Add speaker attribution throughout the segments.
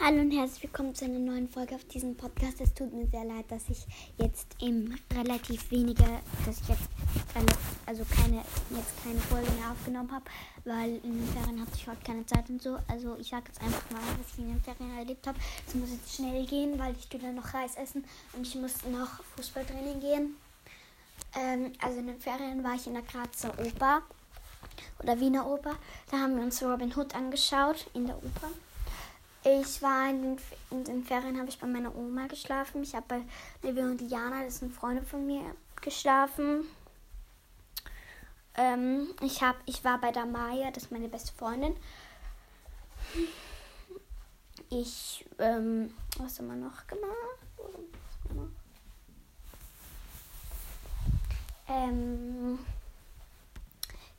Speaker 1: Hallo und herzlich willkommen zu einer neuen Folge auf diesem Podcast. Es tut mir sehr leid, dass ich jetzt im relativ wenige, dass ich jetzt also keine jetzt keine Folge mehr aufgenommen habe, weil in den Ferien hatte ich heute keine Zeit und so. Also ich sage jetzt einfach mal, was ich in den Ferien erlebt habe. Es muss jetzt schnell gehen, weil ich dann noch Reis essen und ich muss noch Fußballtraining gehen. Ähm, also in den Ferien war ich in der Grazer Oper oder Wiener Oper. Da haben wir uns Robin Hood angeschaut in der Oper. Ich war in den, in den Ferien, habe ich bei meiner Oma geschlafen. Ich habe bei Livia und Diana, das sind Freunde von mir, geschlafen. Ähm, ich, hab, ich war bei der Maya, das ist meine beste Freundin. Ich, ähm, was haben wir noch gemacht? Ähm,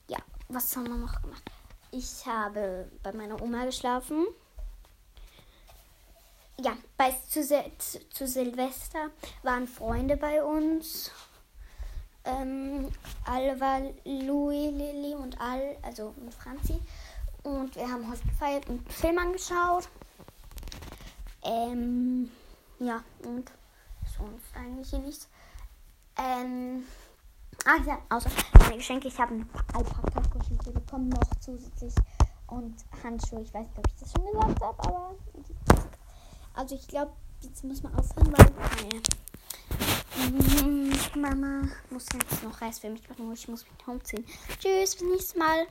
Speaker 1: ja, was haben wir noch gemacht? Ich habe bei meiner Oma geschlafen bei, zu, zu, zu, Silvester waren Freunde bei uns. Ähm, Alva, Louis, Lilly und Al, also und Franzi. Und wir haben heute gefeiert und Film angeschaut. Ähm, ja, und sonst eigentlich nichts. Ähm, ach ja, außer meine Geschenke. Ich habe ein Alpaka-Geschenke bekommen, noch zusätzlich. Und Handschuhe. Ich weiß nicht, ob ich das schon gesagt habe, aber also ich glaube, jetzt muss man aufhören, weil meine Mama muss jetzt noch Reis für mich machen. Ich muss mich umziehen. Tschüss, bis nächstes Mal.